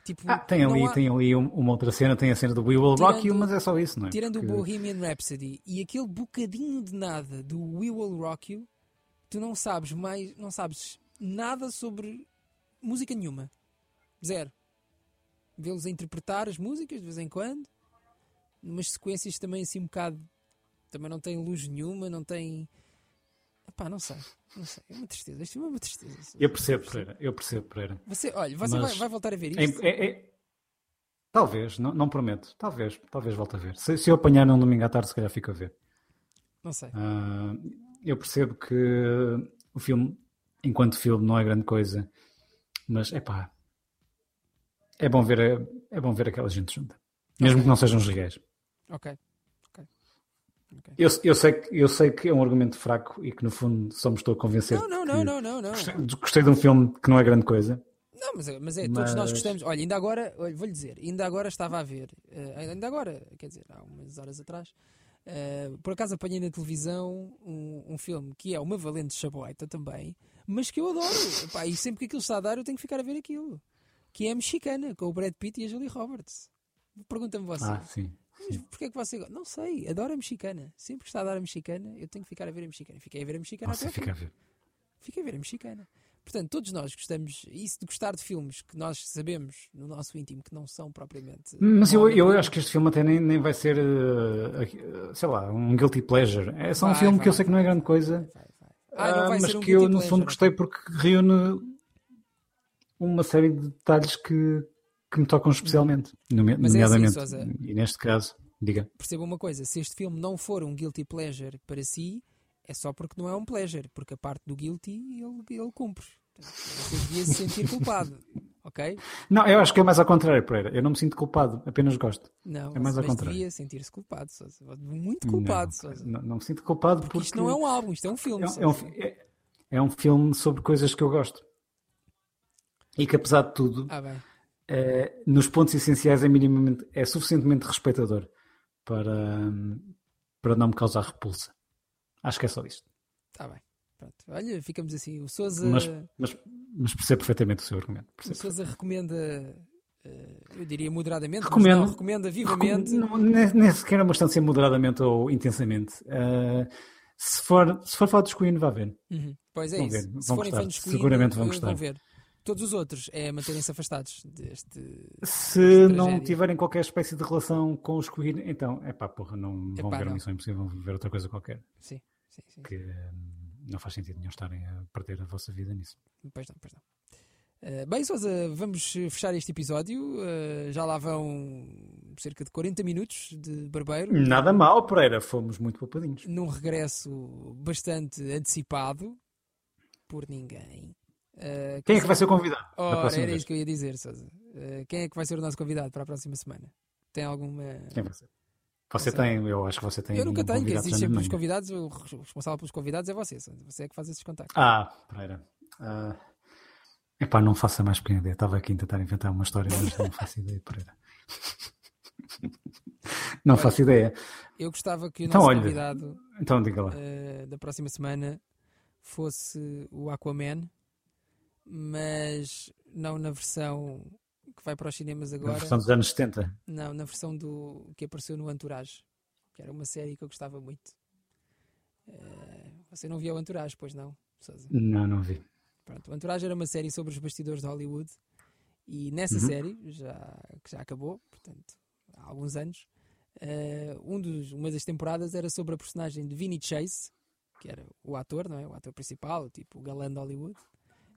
Tipo, Ah, tem ali, há- tem ali um- uma outra cena, tem a cena do We Will Rock You, Tirando- mas é só isso, não é? Tirando Porque- o Bohemian Rhapsody e aquele bocadinho de nada do We Will Rock You, tu não sabes mais, não sabes nada sobre música nenhuma. Zero. Vê-los a interpretar as músicas de vez em quando, umas sequências também assim um bocado. Também não tem luz nenhuma, não tem. Epá, não sei. Não sei. É uma tristeza. Filme é uma tristeza. Eu percebo, Pereira, eu percebo, Pereira. Você, olha, você Mas- vai, vai voltar a ver É- isto? é- é- Talvez, não, não prometo. Talvez, talvez volte a ver. Se, se eu apanhar num domingo à tarde, se calhar fico a ver. Não sei. Ah, eu percebo que o filme, enquanto filme, não é grande coisa, mas é pá, é bom ver, é bom ver aquela gente junta, mesmo Ok. que não sejam os. Ok. Ok. Ok. Eu, eu, sei que, eu sei que é um argumento fraco e que no fundo só me estou a convencer. Não, não, não, não, não, não. Gostei, gostei de um filme que não é grande coisa. Não, mas, é- mas é, todos nós gostamos. Olha, ainda agora, vou-lhe dizer, ainda agora estava a ver, eh, ainda agora, quer dizer, há umas horas atrás, eh, por acaso apanhei na televisão um, um filme que é uma valente chaboita também, mas que eu adoro. Epá, e sempre que aquilo está a dar, eu tenho que ficar a ver aquilo. Que é a mexicana, com o Brad Pitt e a Julie Roberts. Pergunta-me você. Ah, sim. Mas porquê é que você gosta? Não sei, adoro a mexicana. Sempre que está a dar a mexicana, eu tenho que ficar a ver a mexicana. Fiquei a ver a mexicana Você até fica a ver. Fiquei a ver a mexicana. Portanto, todos nós gostamos, isso de gostar de filmes que nós sabemos no nosso íntimo que não são propriamente. Mas eu, eu acho que este filme até nem, nem vai ser, aqui, eh, sei lá, um guilty pleasure. É só um Vai, filme vai, que eu sei que não é vai, grande coisa, Vai, vai. Ah, ah, vai mas um que eu no fundo gostei porque reúne uma série de detalhes que, que me tocam especialmente, nome- Mas é assim, nomeadamente. Sousa. e neste caso, diga. Perceba uma coisa: se este filme não for um guilty pleasure para si, é só porque não é um pleasure, porque a parte do guilty ele, ele cumpre. Você devia se sentir culpado, (laughs) ok? Não, eu acho que é mais ao contrário, Pereira. Eu não me sinto culpado, apenas gosto. Não, É mais ao contrário. devia sentir-se culpado, Sousa. Muito culpado, não, Sousa. não, não me sinto culpado Porque porque, isto não é um álbum, isto é um filme. é, um- é um, é- é um filme sobre coisas que eu gosto. E que apesar de tudo, Ah, bem. Eh, nos pontos essenciais é minimamente, é suficientemente respeitador para, hum, para não me causar repulsa. Acho que é só isto. Está bem. Pronto. Olha, ficamos assim. O Sousa, Mas, mas, mas percebo perfeitamente o seu argumento. o Sousa recomenda, eh, eu diria moderadamente, Recomendo. não, recomenda vivamente. Não, nem, nem sequer é uma ser moderadamente ou intensamente. Eh, se, for, se for falar dos Queen, vá ver. Uhum. Pois é Vão isso. ver, Se vão forem gostar. Queen, Seguramente vão gostar. ver. Todos os outros é manterem-se afastados deste. Se não tragédia. tiverem qualquer espécie de relação com os Queen, então, é pá, porra, não vão Epá, ver não. Missão Impossível, vão ver outra coisa qualquer. Sim, sim, sim. Que hum, não faz sentido nenhum estarem a perder a vossa vida nisso. Pois não, pois não. Eh, bem, Sousa, vamos fechar este episódio. Eh, já lá vão cerca de 40 minutos de barbeiro. Nada mal, Pereira, fomos muito poupadinhos. num regresso bastante antecipado por ninguém. Uh, Quem é que vai ser o convidado? da Ora, era vez? isso que eu ia dizer, Sousa. Uh, quem é que vai ser o nosso convidado para a próxima semana? Tem alguma. Quem vai ser? Você Não sei. tem, eu acho que você tem. eu nunca um tenho, que existe sempre os convidados. O responsável pelos convidados é você, Sousa. Você é que faz esses contactos. Ah, Pereira. Ah, epá, não faça mais pequena ideia. Estava aqui a tentar inventar uma história, mas não faço (laughs) ideia, Pereira. Não Olha, faço ideia. Eu gostava que o Então, nosso olha. convidado Então diga lá. uh, da próxima semana fosse o Aquaman, mas não na versão que vai para os cinemas Na agora. versão dos anos 70. Não, na versão do que apareceu no Entourage, que era uma série que eu gostava muito. Eh, você não via o Entourage, pois não? Não, não vi. Pronto, o Entourage era uma série sobre os bastidores de Hollywood e nessa Uhum. série, já, que já acabou, portanto, há alguns anos, eh, um dos, uma das temporadas era sobre a personagem de Vinny Chase, que era o ator, não é? O ator principal, tipo o galã de Hollywood.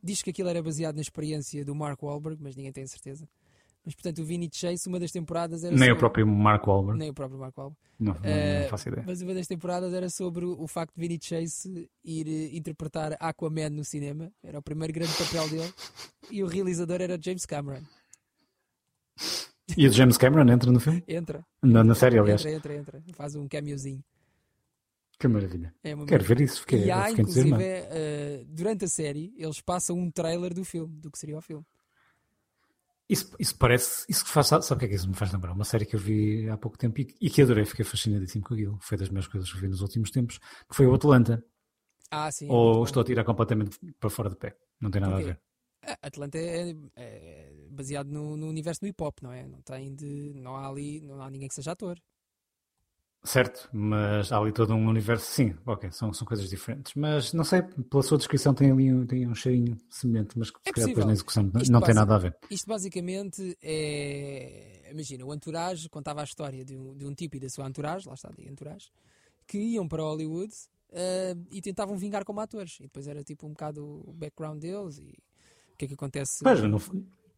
Diz que aquilo era baseado na experiência do Mark Wahlberg, mas ninguém tem certeza. Mas portanto, o Vinny Chase, uma das temporadas era Nem sobre... o próprio Mark Wahlberg. Nem o próprio Mark Wahlberg. Não, não, Eh, não faço ideia. Mas uma das temporadas era sobre o facto de Vinny Chase ir eh, interpretar Aquaman no cinema. Era o primeiro grande papel dele. E o realizador era James Cameron. E o James Cameron entra no filme? Entra. Na, na série, aliás. Entra, entra, entra. Faz um cameozinho. Que maravilha. É Quero ver isso. Fiquei, E há, fiquei inclusive, entusiasmado. eh, durante a série, eles passam um trailer do filme, do que seria o filme. Isso, isso parece. Isso faz, sabe o que é que isso me faz lembrar? Uma série que eu vi há pouco tempo e, e que adorei, fiquei fascinadíssimo com aquilo. Foi das melhores coisas que eu vi nos últimos tempos, que foi o Atlanta. Ah, sim. é Ou bom. estou a tirar completamente para fora de pé. Não tem nada a ver. A- Atlanta é, é baseado no, no universo do hip hop, não é? Não tem de. Não há ali. Não há ninguém que seja ator. Certo, mas há ali todo um universo. Sim, ok, são, são coisas diferentes. Mas não sei, pela sua descrição tem ali um, tem um cheirinho semelhante, mas que se É calhar depois na execução não, não tem nada a ver. Isto basicamente é. Imagina, o Entourage contava a história de um, de um tipo e da sua entourage, lá está, de entourage, que iam para Hollywood eh, e tentavam vingar como atores. E depois era tipo um bocado o background deles e o que é que acontece. No,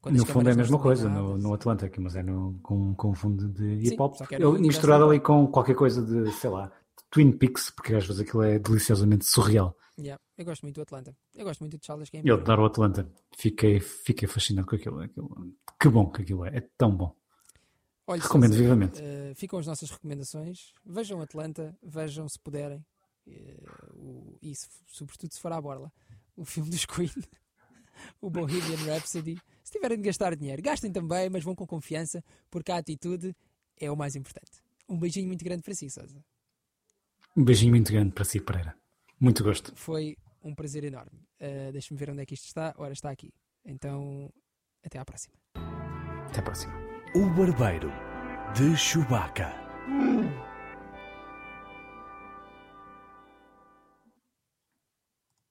quando no fundo é a mesma coisa no, no Atlanta, aqui, mas é no, com, com um fundo de hip hop. misturado ali com qualquer coisa de, sei lá, Twin Peaks, porque às vezes aquilo é deliciosamente surreal. Yeah, eu gosto muito do Atlanta. Eu gosto muito de Charles Gambino. Eu adoro o Atlanta. Fiquei, fiquei fascinado com aquilo, aquilo. Que bom que aquilo é. É tão bom. Olha, Recomendo vivamente. eh, ficam as nossas recomendações. Vejam Atlanta, vejam se puderem. eh, o, e se- sobretudo se for à borla. O filme dos Queen, (laughs) o Bohemian Rhapsody. Se tiverem de gastar dinheiro, gastem também, mas vão com confiança, porque a atitude é o mais importante. Um beijinho muito grande para si, Sousa. Um beijinho muito grande para si, Pereira. Muito gosto. Foi um prazer enorme. Eh, Deixa-me ver onde é que isto está. Ora, está aqui. Então, até à próxima. Até a próxima. O Barbeiro de Chewbacca.